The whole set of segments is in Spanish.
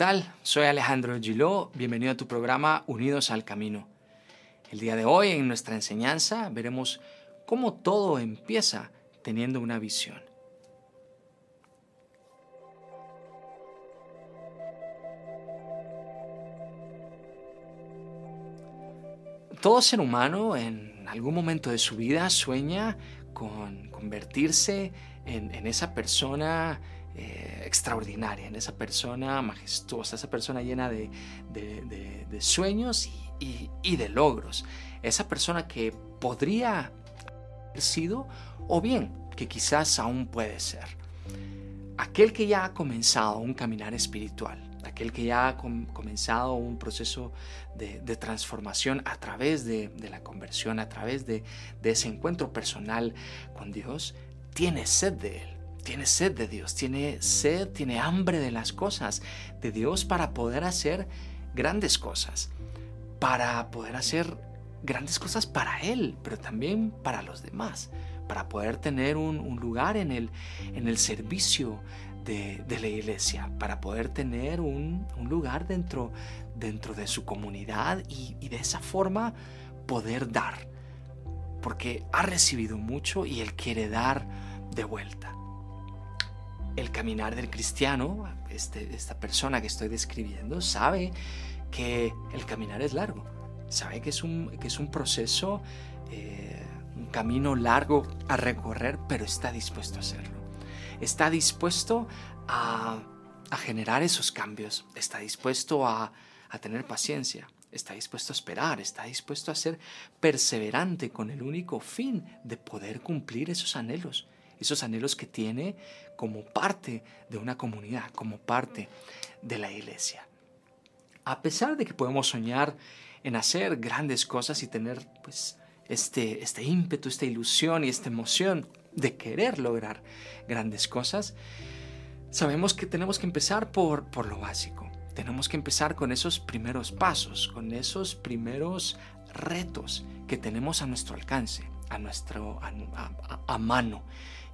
Hola, ¿qué tal? Soy Alejandro Giló, bienvenido a tu programa Unidos al Camino. El día de hoy en nuestra enseñanza veremos cómo todo empieza teniendo una visión. Todo ser humano en algún momento de su vida sueña con convertirse en, esa persona eh, extraordinaria, en esa persona majestuosa, esa persona llena de, sueños y, de logros, esa persona que podría haber sido o bien que quizás aún puede ser. Aquel que ya ha comenzado un caminar espiritual, aquel que ya ha comenzado un proceso de, transformación a través de, la conversión, a través de ese encuentro personal con Dios, tiene sed de Él tiene sed de Dios, tiene sed, tiene hambre de las cosas de Dios para poder hacer grandes cosas, para poder hacer grandes cosas para Él, pero también para los demás, para poder tener un, lugar en el, en el servicio de, la iglesia, para poder tener un, lugar dentro, dentro de su comunidad y, y de esa forma poder dar, porque ha recibido mucho y Él quiere dar de vuelta el caminar del cristiano, este, esta persona que estoy describiendo, sabe que el caminar es largo, sabe que es un, proceso, eh, un camino largo a recorrer, pero está dispuesto a hacerlo. Está dispuesto a, generar esos cambios, está dispuesto a tener paciencia, está dispuesto a esperar, está dispuesto a ser perseverante con el único fin de poder cumplir esos anhelos esos anhelos que tiene como parte de una comunidad, como parte de la iglesia. A pesar de que podemos soñar en hacer grandes cosas y tener pues este, este ímpetu, esta ilusión y esta emoción de querer lograr grandes cosas, sabemos que tenemos que empezar por, por lo básico. Tenemos que empezar con esos primeros pasos, con esos primeros retos que tenemos a nuestro alcance, a, nuestro, a mano.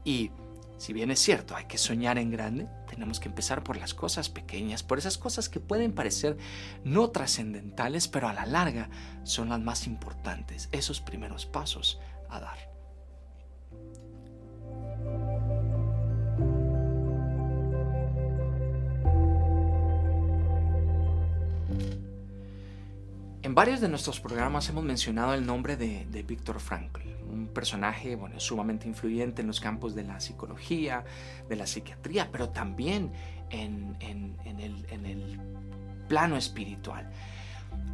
Y si bien es cierto, hay que soñar en grande, tenemos que empezar por las cosas pequeñas, por esas cosas que pueden parecer no trascendentales, pero a la larga son las más importantes, esos primeros pasos a dar. En varios de nuestros programas hemos mencionado el nombre de, de Víctor Frankl, un personaje bueno, sumamente influyente en los campos de la psicología, de la psiquiatría, pero también en, el, plano espiritual.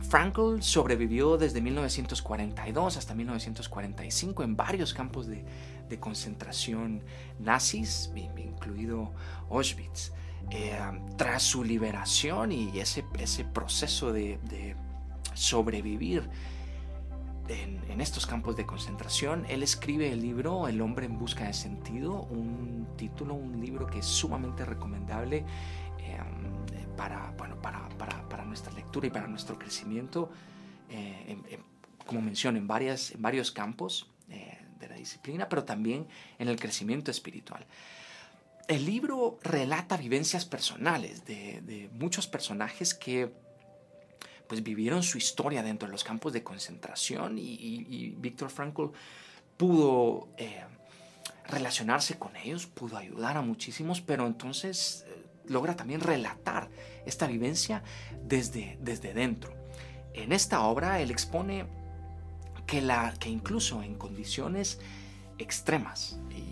Frankl sobrevivió desde 1942 hasta 1945 en varios campos de, concentración nazis, incluido Auschwitz. Eh, tras su liberación y ese, ese proceso de sobrevivir en, estos campos de concentración. Él escribe el libro El hombre en busca de sentido, un título, un libro que es sumamente recomendable em, para, bueno, para, para, nuestra lectura y para nuestro crecimiento, eh, como menciono, en, varias, en varios campos eh, de la disciplina, pero también en el crecimiento espiritual. El libro relata vivencias personales de, de muchos personajes que pues vivieron su historia dentro de los campos de concentración y, Víctor Frankl pudo eh, relacionarse con ellos, pudo ayudar a muchísimos, pero entonces eh, logra también relatar esta vivencia desde, desde dentro. En esta obra él expone que, la, que incluso en condiciones extremas, y,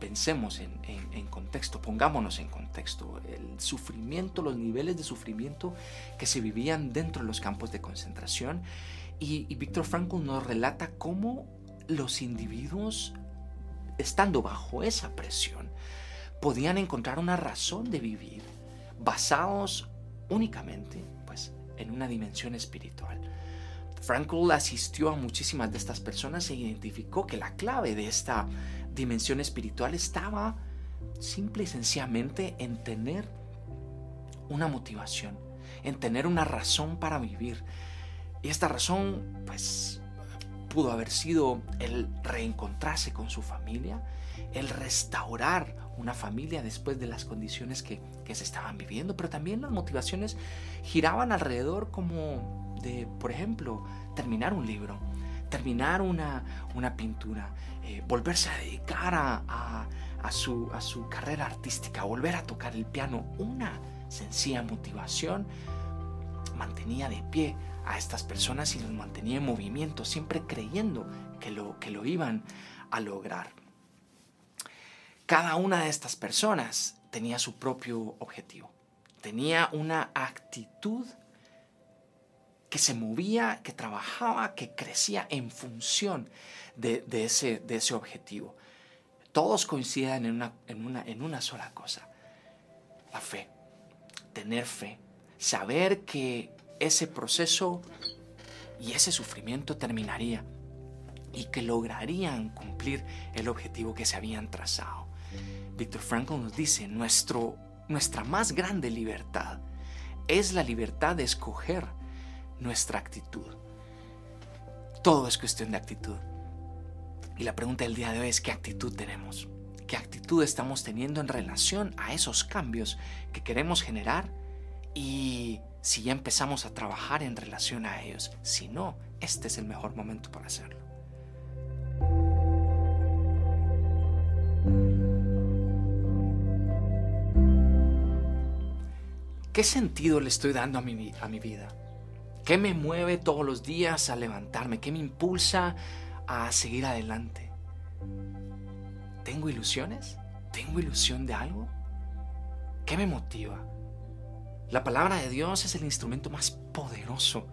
pensemos en, contexto, pongámonos en contexto, el sufrimiento, los niveles de sufrimiento que se vivían dentro de los campos de concentración. Y, y Víctor Frankl nos relata cómo los individuos, estando bajo esa presión, podían encontrar una razón de vivir basados únicamente pues, en una dimensión espiritual. Frankl asistió a muchísimas de estas personas e identificó que la clave de esta dimensión espiritual estaba simple y sencillamente en tener una motivación, en tener una razón para vivir. Y esta razón, pues, pudo haber sido el reencontrarse con su familia, el restaurar una familia después de las condiciones que, se estaban viviendo, pero también las motivaciones giraban alrededor como de, por ejemplo, terminar un libro, terminar una, una pintura, eh, volverse a dedicar a, su, a su carrera artística, volver a tocar el piano, una sencilla motivación mantenía de pie a estas personas y los mantenía en movimiento, siempre creyendo que lo, que lo iban a lograr. Cada una de estas personas tenía su propio objetivo, tenía una actitud que se movía, que trabajaba, que crecía en función de, ese, de ese, objetivo. Todos coinciden en una, en, una, en una sola cosa, la fe, tener fe, saber que ese proceso y ese sufrimiento terminaría y que lograrían cumplir el objetivo que se habían trazado. Víctor Frankl nos dice, nuestro, nuestra más grande libertad es la libertad de escoger nuestra actitud. Todo es cuestión de actitud. Y la pregunta del día de hoy es qué actitud tenemos, qué actitud estamos teniendo en relación a esos cambios que queremos generar y si ya empezamos a trabajar en relación a ellos. Si no, este es el mejor momento para hacerlo. ¿Qué sentido le estoy dando a mi, vida? ¿Qué me mueve todos los días a levantarme? ¿Qué me impulsa a seguir adelante? ¿Tengo ilusiones? ¿Tengo ilusión de algo? ¿Qué me motiva? La palabra de Dios es el instrumento más poderoso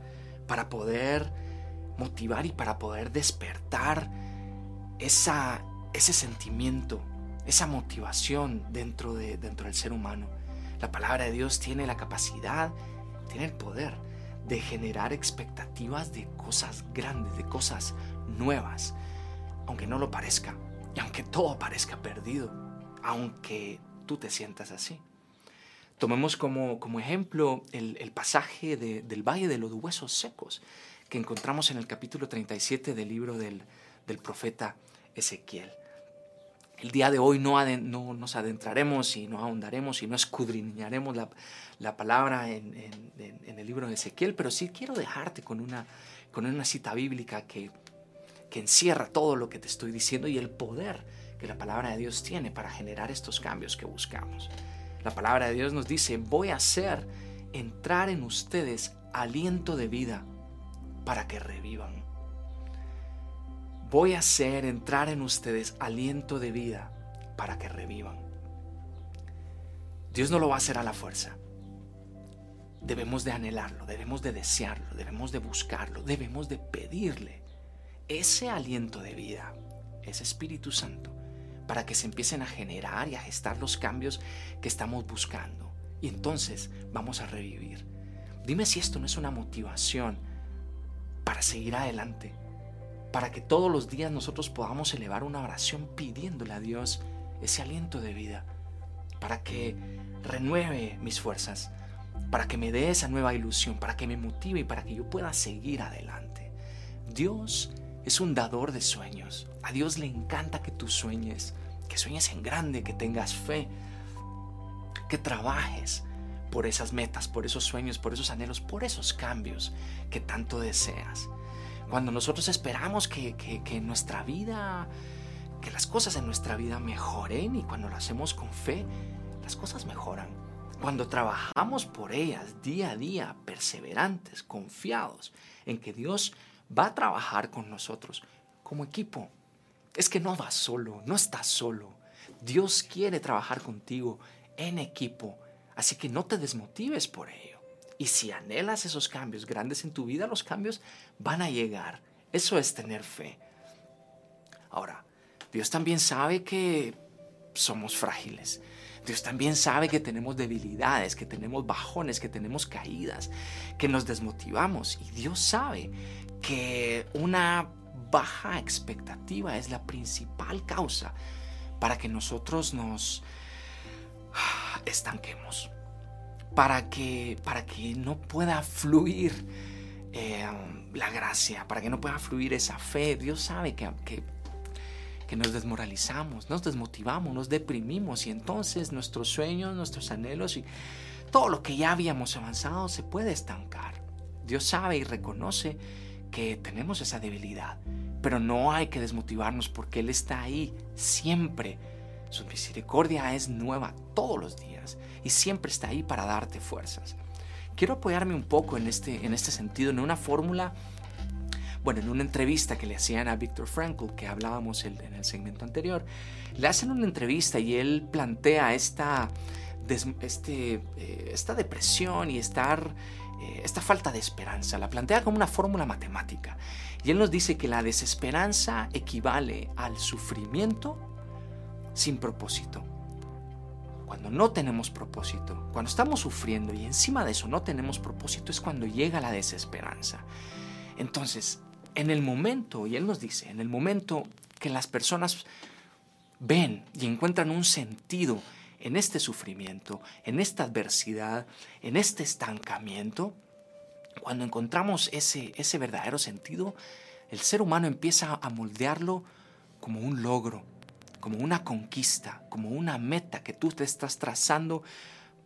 para poder motivar y para poder despertar esa, ese sentimiento, esa motivación dentro, de, dentro del ser humano. La palabra de Dios tiene la capacidad, tiene el poder de generar expectativas de cosas grandes, de cosas nuevas, aunque no lo parezca, y aunque todo parezca perdido, aunque tú te sientas así. Tomemos como, como ejemplo el, pasaje del Valle de los Huesos Secos que encontramos en el capítulo 37 del libro del, profeta Ezequiel. El día de hoy no, no, nos adentraremos y no ahondaremos y no escudriñaremos la, palabra en, el libro de Ezequiel, pero sí quiero dejarte con una, con una cita bíblica que, que encierra todo lo que te estoy diciendo y el poder que la palabra de Dios tiene para generar estos cambios que buscamos. La palabra de Dios nos dice, voy a hacer entrar en ustedes aliento de vida para que revivan. Voy a hacer entrar en ustedes aliento de vida para que revivan. Dios no lo va a hacer a la fuerza. Debemos de anhelarlo, debemos de desearlo, debemos de buscarlo, debemos de pedirle ese aliento de vida, ese Espíritu Santo para que se empiecen a generar y a gestar los cambios que estamos buscando. Y entonces vamos a revivir. Dime si esto no es una motivación para seguir adelante, para que todos los días nosotros podamos elevar una oración pidiéndole a Dios ese aliento de vida, para que renueve mis fuerzas, para que me dé esa nueva ilusión, para que me motive y para que yo pueda seguir adelante. Dios es un dador de sueños. A Dios le encanta que tú sueñes, que sueñes en grande, que tengas fe, que trabajes por esas metas, por esos sueños, por esos anhelos, por esos cambios que tanto deseas. Cuando nosotros esperamos que, que, nuestra vida, que las cosas en nuestra vida mejoren y cuando lo hacemos con fe, las cosas mejoran. Cuando trabajamos por ellas día a día, perseverantes, confiados en que Dios va a trabajar con nosotros como equipo. Es que no vas solo, no estás solo. Dios quiere trabajar contigo en equipo, así que no te desmotives por ello. Y si anhelas esos cambios grandes en tu vida, los cambios van a llegar. Eso es tener fe. Ahora, Dios también sabe que somos frágiles. Dios también sabe que tenemos debilidades, que tenemos bajones, que tenemos caídas, que nos desmotivamos. Y Dios sabe que una baja expectativa es la principal causa para que nosotros nos estanquemos, para que, para que no pueda fluir eh, la gracia, para que no pueda fluir esa fe. Dios sabe que, que nos desmoralizamos, nos desmotivamos, nos deprimimos y entonces nuestros sueños, nuestros anhelos y todo lo que ya habíamos avanzado se puede estancar. Dios sabe y reconoce que tenemos esa debilidad, pero no hay que desmotivarnos porque Él está ahí siempre. Su misericordia es nueva todos los días y siempre está ahí para darte fuerzas. Quiero apoyarme un poco en este, en este sentido, en una fórmula, bueno, en una entrevista que le hacían a Viktor Frankl, que hablábamos en el segmento anterior, le hacen una entrevista y él plantea esta, este, eh, esta depresión y estar eh, esta falta de esperanza. La plantea como una fórmula matemática. Y él nos dice que la desesperanza equivale al sufrimiento sin propósito. Cuando no tenemos propósito, cuando estamos sufriendo y encima de eso no tenemos propósito, es cuando llega la desesperanza. Entonces, en el momento, y él nos dice, en el momento que las personas ven y encuentran un sentido en este sufrimiento, en esta adversidad, en este estancamiento, cuando encontramos ese, ese verdadero sentido, el ser humano empieza a moldearlo como un logro, como una conquista, como una meta que tú te estás trazando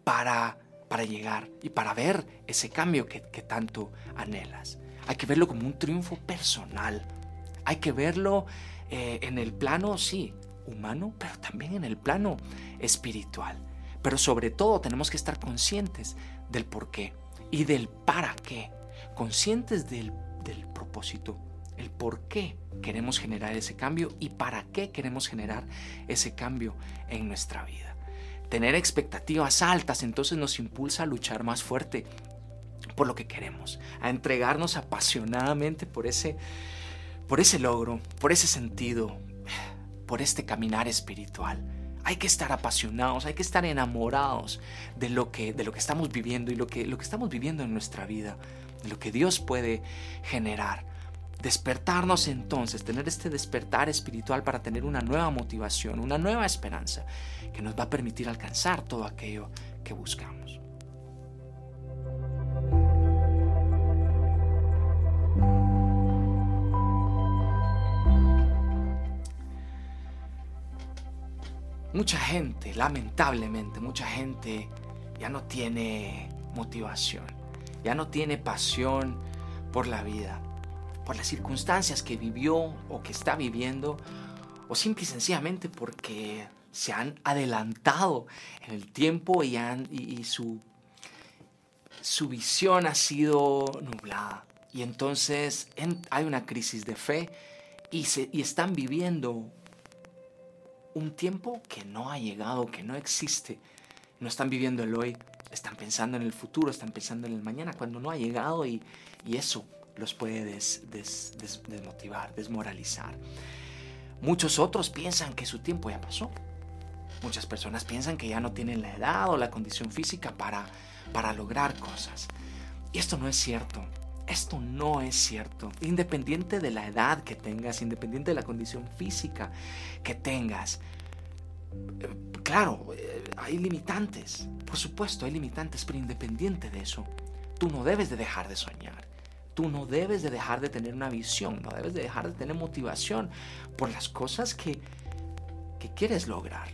para, para llegar y para ver ese cambio que, tanto anhelas. Hay que verlo como un triunfo personal. Hay que verlo eh, en el plano, sí, humano, pero también en el plano espiritual. Pero sobre todo tenemos que estar conscientes del por qué y del para qué. Conscientes del, del propósito, el por qué queremos generar ese cambio y para qué queremos generar ese cambio en nuestra vida. Tener expectativas altas entonces nos impulsa a luchar más fuerte por lo que queremos, a entregarnos apasionadamente por ese, por ese logro, por ese sentido, por este caminar espiritual. Hay que estar apasionados, hay que estar enamorados de lo que, de lo que estamos viviendo y lo que, lo que estamos viviendo en nuestra vida, de lo que Dios puede generar. Despertarnos entonces, tener este despertar espiritual para tener una nueva motivación, una nueva esperanza que nos va a permitir alcanzar todo aquello que buscamos. Mucha gente, lamentablemente, mucha gente ya no tiene motivación, ya no tiene pasión por la vida, por las circunstancias que vivió o que está viviendo, o simple y sencillamente porque se han adelantado en el tiempo y, y, su, su visión ha sido nublada. Y entonces hay una crisis de fe y, se, y están viviendo un tiempo que no ha llegado, que no existe. No están viviendo el hoy, están pensando en el futuro, están pensando en el mañana, cuando no ha llegado y, eso los puede desmotivar, desmoralizar. Muchos otros piensan que su tiempo ya pasó. Muchas personas piensan que ya no tienen la edad o la condición física para, para lograr cosas. Y esto no es cierto. Esto no es cierto. Independiente de la edad que tengas, independiente de la condición física que tengas. Eh, claro, eh, hay limitantes. Por supuesto, hay limitantes, pero independiente de eso, tú no debes de dejar de soñar. Tú no debes de dejar de tener una visión, no debes de dejar de tener motivación por las cosas que, que quieres lograr.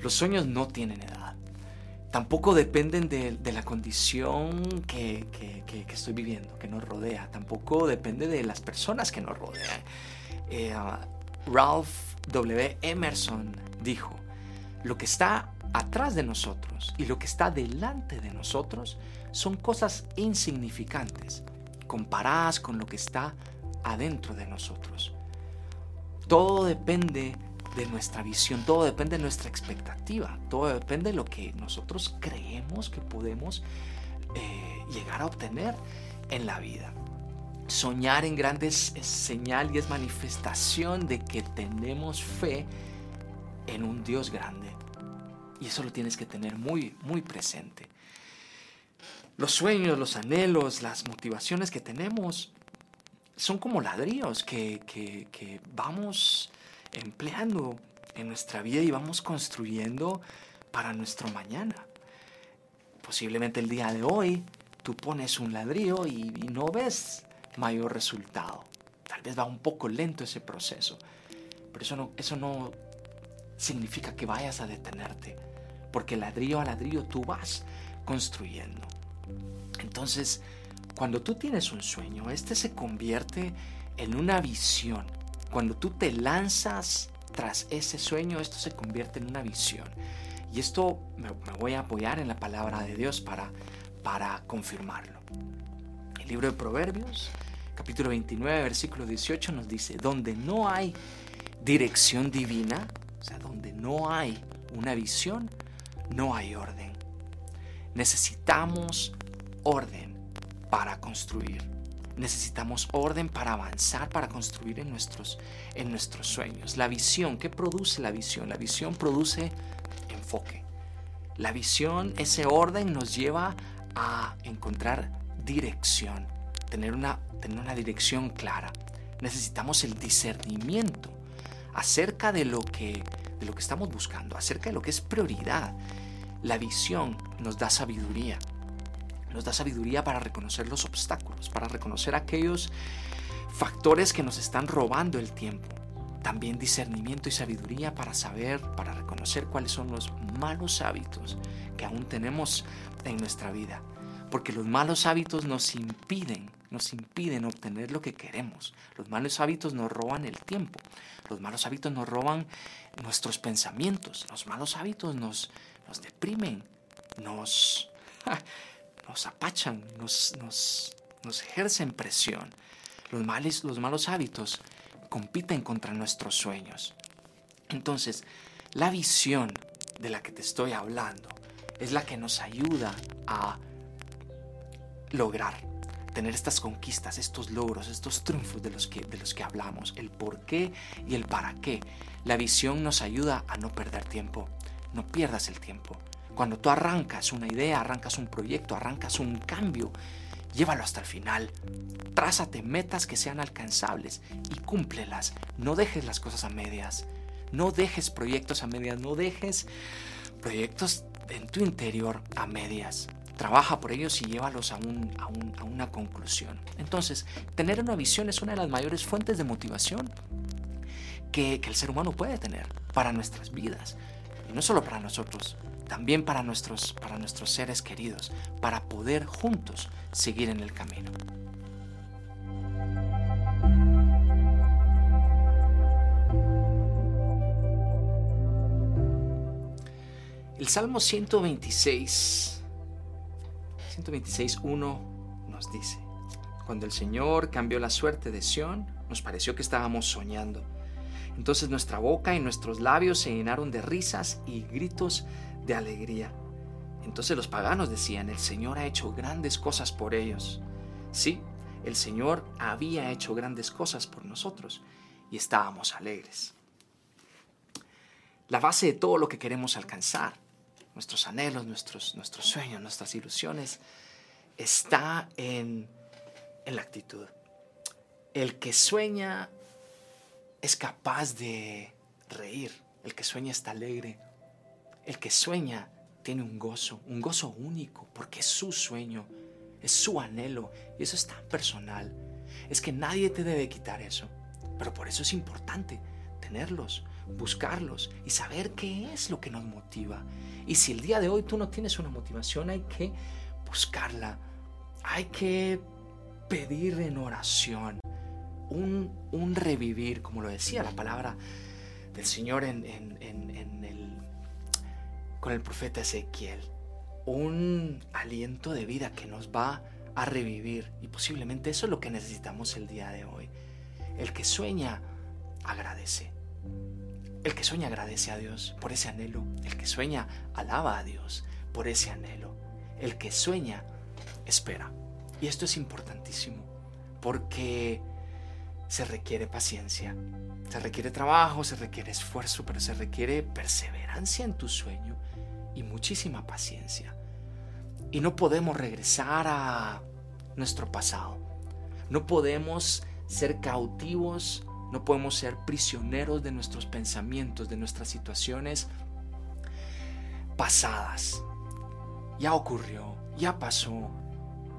Los sueños no tienen edad tampoco dependen de, la condición que, estoy viviendo, que nos rodea, tampoco depende de las personas que nos rodean. Eh, Ralph W. Emerson dijo, lo que está atrás de nosotros y lo que está delante de nosotros son cosas insignificantes comparadas con lo que está adentro de nosotros. Todo depende de nuestra visión, todo depende de nuestra expectativa, todo depende de lo que nosotros creemos que podemos eh, llegar a obtener en la vida. Soñar en grandes es señal y es manifestación de que tenemos fe en un Dios grande. Y eso lo tienes que tener muy, muy presente. Los sueños, los anhelos, las motivaciones que tenemos son como ladrillos que, que, que vamos empleando en nuestra vida y vamos construyendo para nuestro mañana. Posiblemente el día de hoy tú pones un ladrillo y, no ves mayor resultado. Tal vez va un poco lento ese proceso, pero eso no, eso no significa que vayas a detenerte, porque ladrillo a ladrillo tú vas construyendo. Entonces, cuando tú tienes un sueño, este se convierte en una visión. Cuando tú te lanzas tras ese sueño, esto se convierte en una visión. Y esto me, voy a apoyar en la palabra de Dios para, para confirmarlo. El libro de Proverbios, capítulo 29, versículo 18 nos dice, donde no hay dirección divina, o sea, donde no hay una visión, no hay orden. Necesitamos orden para construir. Necesitamos orden para avanzar, para construir en nuestros, en nuestros sueños. La visión, ¿qué produce la visión? La visión produce enfoque. La visión, ese orden nos lleva a encontrar dirección, tener una, tener una dirección clara. Necesitamos el discernimiento acerca de lo, que, de lo que estamos buscando, acerca de lo que es prioridad. La visión nos da sabiduría. Nos da sabiduría para reconocer los obstáculos, para reconocer aquellos factores que nos están robando el tiempo. También discernimiento y sabiduría para saber, para reconocer cuáles son los malos hábitos que aún tenemos en nuestra vida. Porque los malos hábitos nos impiden, nos impiden obtener lo que queremos. Los malos hábitos nos roban el tiempo. Los malos hábitos nos roban nuestros pensamientos. Los malos hábitos nos, nos deprimen, nos, nos apachan, nos, nos, nos ejercen presión. Los, males, los malos hábitos compiten contra nuestros sueños. Entonces, la visión de la que te estoy hablando es la que nos ayuda a lograr tener estas conquistas, estos logros, estos triunfos de los que, de los que hablamos, el por qué y el para qué. La visión nos ayuda a no perder tiempo. No pierdas el tiempo. Cuando tú arrancas una idea, arrancas un proyecto, arrancas un cambio, llévalo hasta el final. Trázate metas que sean alcanzables y cúmplelas. No dejes las cosas a medias. No dejes proyectos a medias. No dejes proyectos en tu interior a medias. Trabaja por ellos y llévalos a, una conclusión. Entonces, tener una visión es una de las mayores fuentes de motivación que el ser humano puede tener para nuestras vidas. Y no solo para nosotros, también para nuestros, para nuestros seres queridos, para poder juntos seguir en el camino. El Salmo 126, 126.1 nos dice, cuando el Señor cambió la suerte de Sión, nos pareció que estábamos soñando. Entonces nuestra boca y nuestros labios se llenaron de risas y gritos de alegría. Entonces los paganos decían, el Señor ha hecho grandes cosas por ellos. Sí, el Señor había hecho grandes cosas por nosotros y estábamos alegres. La base de todo lo que queremos alcanzar, nuestros anhelos, nuestros, nuestros sueños, nuestras ilusiones, está en, en la actitud. El que sueña es capaz de reír, el que sueña está alegre, el que sueña tiene un gozo, un gozo único, porque es su sueño, es su anhelo, y eso es tan personal. Es que nadie te debe quitar eso, pero por eso es importante tenerlos, buscarlos y saber qué es lo que nos motiva. Y si el día de hoy tú no tienes una motivación, hay que buscarla, hay que pedir en oración un, revivir, como lo decía la palabra del Señor en, en, con el profeta Ezequiel. Un aliento de vida que nos va a revivir. Y posiblemente eso es lo que necesitamos el día de hoy. El que sueña, agradece. El que sueña agradece a Dios por ese anhelo. El que sueña alaba a Dios por ese anhelo. El que sueña espera. Y esto es importantísimo porque se requiere paciencia, se requiere trabajo, se requiere esfuerzo, pero se requiere perseverancia en tu sueño y muchísima paciencia. Y no podemos regresar a nuestro pasado. No podemos ser cautivos, no podemos ser prisioneros de nuestros pensamientos, de nuestras situaciones pasadas. Ya ocurrió, ya pasó.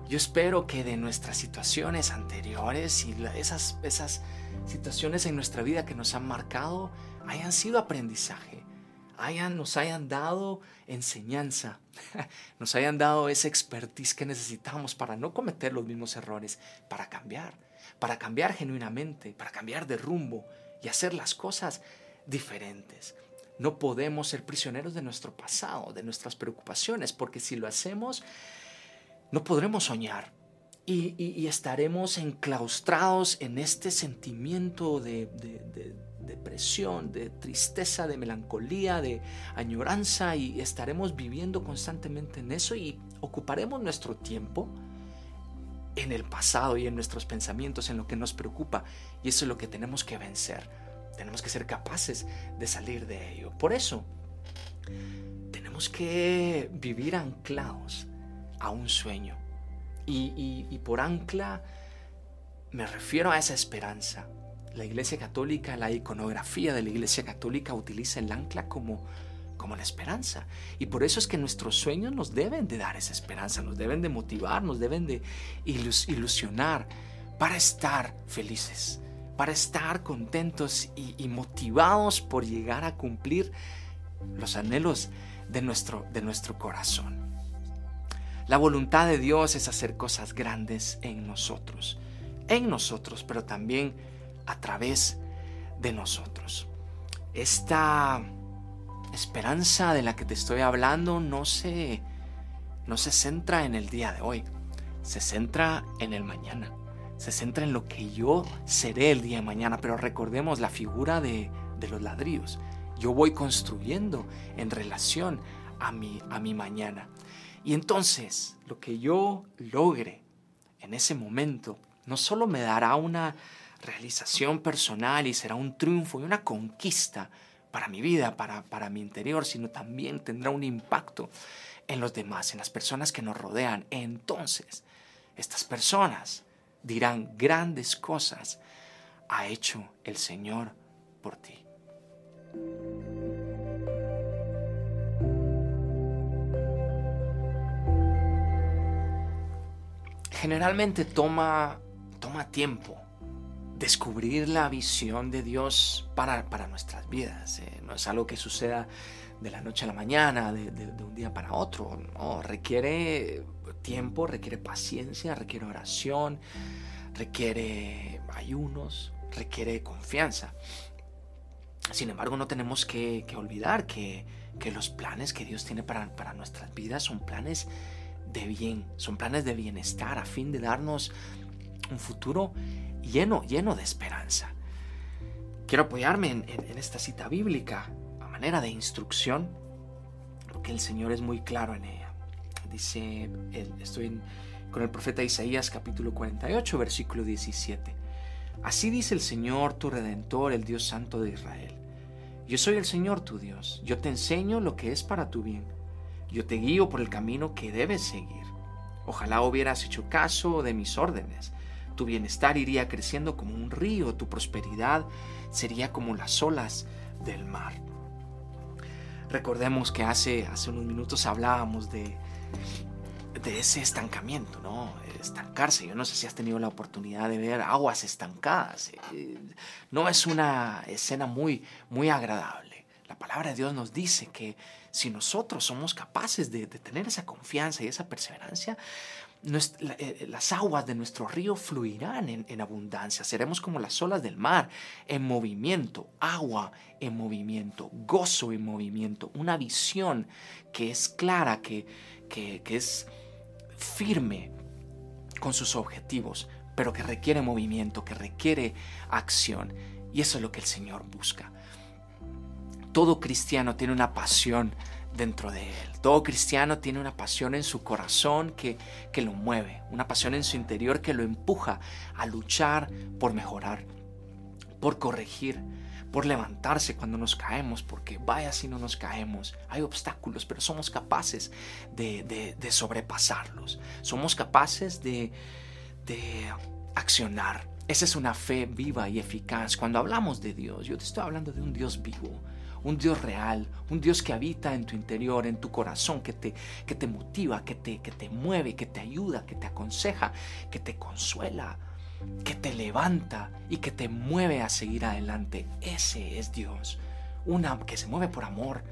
Yo espero que de nuestras situaciones anteriores y esas, esas situaciones en nuestra vida que nos han marcado hayan sido aprendizaje, hayan, nos hayan dado enseñanza, nos hayan dado esa expertise que necesitamos para no cometer los mismos errores, para cambiar, para cambiar genuinamente, para cambiar de rumbo y hacer las cosas diferentes. No podemos ser prisioneros de nuestro pasado, de nuestras preocupaciones, porque si lo hacemos, no podremos soñar y, estaremos enclaustrados en este sentimiento de, de depresión, de tristeza, de melancolía, de añoranza y estaremos viviendo constantemente en eso y ocuparemos nuestro tiempo en el pasado y en nuestros pensamientos, en lo que nos preocupa y eso es lo que tenemos que vencer. Tenemos que ser capaces de salir de ello. Por eso, tenemos que vivir anclados a un sueño. Y, por ancla me refiero a esa esperanza. La Iglesia Católica, la iconografía de la Iglesia Católica utiliza el ancla como, como la esperanza. Y por eso es que nuestros sueños nos deben de dar esa esperanza, nos deben de motivar, nos deben de ilusionar para estar felices, para estar contentos y, motivados por llegar a cumplir los anhelos de nuestro, de nuestro corazón. La voluntad de Dios es hacer cosas grandes en nosotros, en nosotros, pero también a través de nosotros. Esta esperanza de la que te estoy hablando no se, no se centra en el día de hoy, se centra en el mañana se centra en lo que yo seré el día de mañana, pero recordemos la figura de, los ladrillos. Yo voy construyendo en relación a mi, a mi mañana. Y entonces lo que yo logre en ese momento no solo me dará una realización personal y será un triunfo y una conquista para mi vida, para, para mi interior, sino también tendrá un impacto en los demás, en las personas que nos rodean. Entonces, estas personas dirán grandes cosas ha hecho el Señor por ti. Generalmente toma, toma tiempo descubrir la visión de Dios para, nuestras vidas. Eh, no es algo que suceda de la noche a la mañana, de, de un día para otro. No, requiere tiempo, requiere paciencia, requiere oración, requiere ayunos, requiere confianza. Sin embargo, no tenemos que, olvidar que, los planes que Dios tiene para, para nuestras vidas son planes de bien, son planes de bienestar a fin de darnos un futuro lleno, lleno de esperanza. Quiero apoyarme en, esta cita bíblica a manera de instrucción, porque el Señor es muy claro en ella. Dice, estoy con el profeta Isaías capítulo 48, versículo 17. Así dice el Señor tu redentor, el Dios santo de Israel. Yo soy el Señor tu Dios, yo te enseño lo que es para tu bien, yo te guío por el camino que debes seguir. Ojalá hubieras hecho caso de mis órdenes. Tu bienestar iría creciendo como un río, tu prosperidad sería como las olas del mar. Recordemos que hace, hace unos minutos hablábamos de, de ese estancamiento, ¿no? Estancarse. Yo no sé si has tenido la oportunidad de ver aguas estancadas. Eh, no es una escena muy, muy agradable. La palabra de Dios nos dice que si nosotros somos capaces de, tener esa confianza y esa perseverancia, eh, las aguas de nuestro río fluirán en, en, abundancia. Seremos como las olas del mar, en movimiento, agua en movimiento, gozo en movimiento, una visión que es clara, que, que, es firme con sus objetivos, pero que requiere movimiento, que requiere acción. Y eso es lo que el Señor busca. Todo cristiano tiene una pasión dentro de él. Todo cristiano tiene una pasión en su corazón que, que lo mueve, una pasión en su interior que lo empuja a luchar por mejorar, por corregir, por levantarse cuando nos caemos, porque vaya si no nos caemos, hay obstáculos, pero somos capaces de, sobrepasarlos, somos capaces de, de accionar. Esa es una fe viva y eficaz. Cuando hablamos de Dios, yo te estoy hablando de un Dios vivo, un Dios real, un Dios que habita en tu interior, en tu corazón, que te, que te motiva, que te, que te mueve, que te ayuda, que te aconseja, que te consuela, que te levanta y que te mueve a seguir adelante. Ese es Dios, una que se mueve por amor,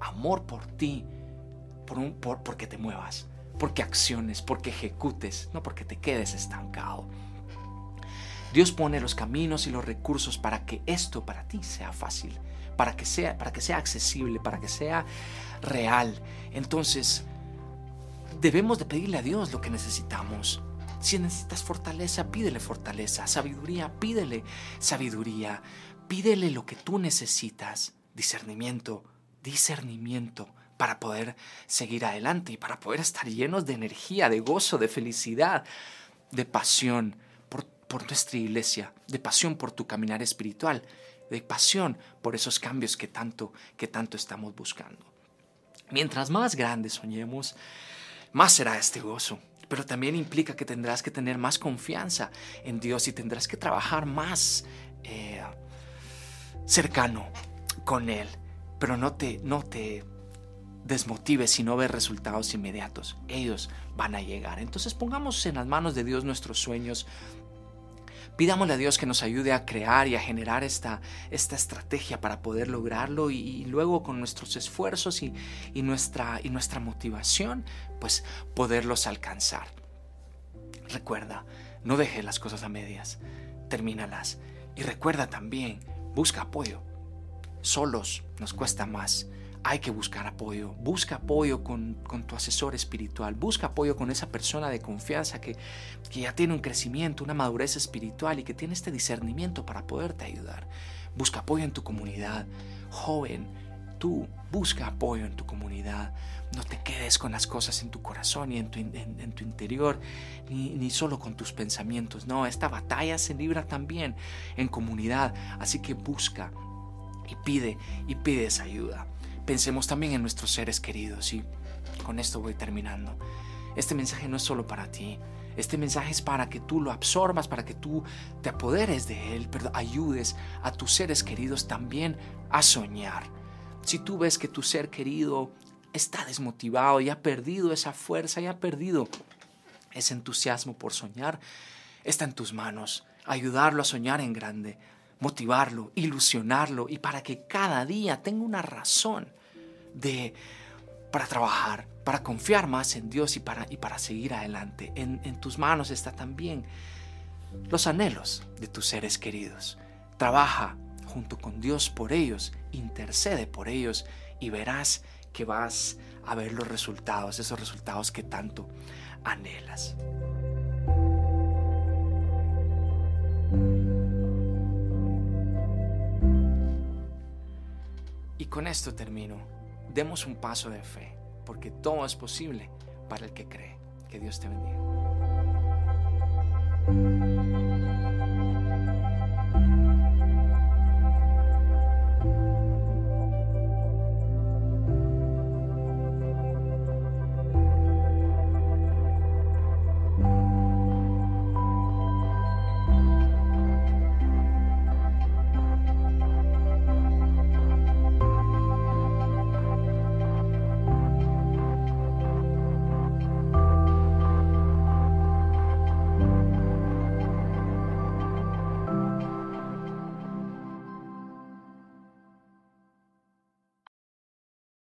amor por ti, por un, por, porque te muevas, porque acciones, porque ejecutes, no porque te quedes estancado. Dios pone los caminos y los recursos para que esto para ti sea fácil, para que sea, para que sea accesible, para que sea real. Entonces, debemos de pedirle a Dios lo que necesitamos. Si necesitas fortaleza, pídele fortaleza. Sabiduría, pídele sabiduría. Pídele lo que tú necesitas. Discernimiento, discernimiento para poder seguir adelante y para poder estar llenos de energía, de gozo, de felicidad, de pasión por nuestra iglesia, de pasión por tu caminar espiritual, de pasión por esos cambios que tanto, que tanto estamos buscando. Mientras más grandes soñemos, más será este gozo. Pero también implica que tendrás que tener más confianza en Dios y tendrás que trabajar más eh, cercano con Él. Pero no te, no te desmotives si no ves resultados inmediatos. Ellos van a llegar. Entonces pongamos en las manos de Dios nuestros sueños, Pidámosle a Dios que nos ayude a crear y a generar esta, esta estrategia para poder lograrlo y, luego con nuestros esfuerzos y, nuestra, y nuestra motivación, pues poderlos alcanzar. Recuerda, no dejes las cosas a medias, termínalas. Y recuerda también, busca apoyo. Solos nos cuesta más hay que buscar apoyo. Busca apoyo con, tu asesor espiritual. Busca apoyo con esa persona de confianza que, que ya tiene un crecimiento, una madurez espiritual y que tiene este discernimiento para poderte ayudar. Busca apoyo en tu comunidad. Joven, tú busca apoyo en tu comunidad. No te quedes con las cosas en tu corazón y en tu, en, tu interior, ni, ni, solo con tus pensamientos. No, esta batalla se libra también en comunidad. Así que busca y pide y pide esa ayuda pensemos también en nuestros seres queridos y con esto voy terminando. Este mensaje no es solo para ti, este mensaje es para que tú lo absorbas, para que tú te apoderes de él, pero ayudes a tus seres queridos también a soñar. Si tú ves que tu ser querido está desmotivado y ha perdido esa fuerza y ha perdido ese entusiasmo por soñar, está en tus manos ayudarlo a soñar en grande, motivarlo, ilusionarlo y para que cada día tenga una razón de, para trabajar, para confiar más en Dios y para, y para seguir adelante. En, en tus manos está también los anhelos de tus seres queridos. Trabaja junto con Dios por ellos, intercede por ellos y verás que vas a ver los resultados, esos resultados que tanto anhelas. Y con esto termino demos un paso de fe, porque todo es posible para el que cree. Que Dios te bendiga.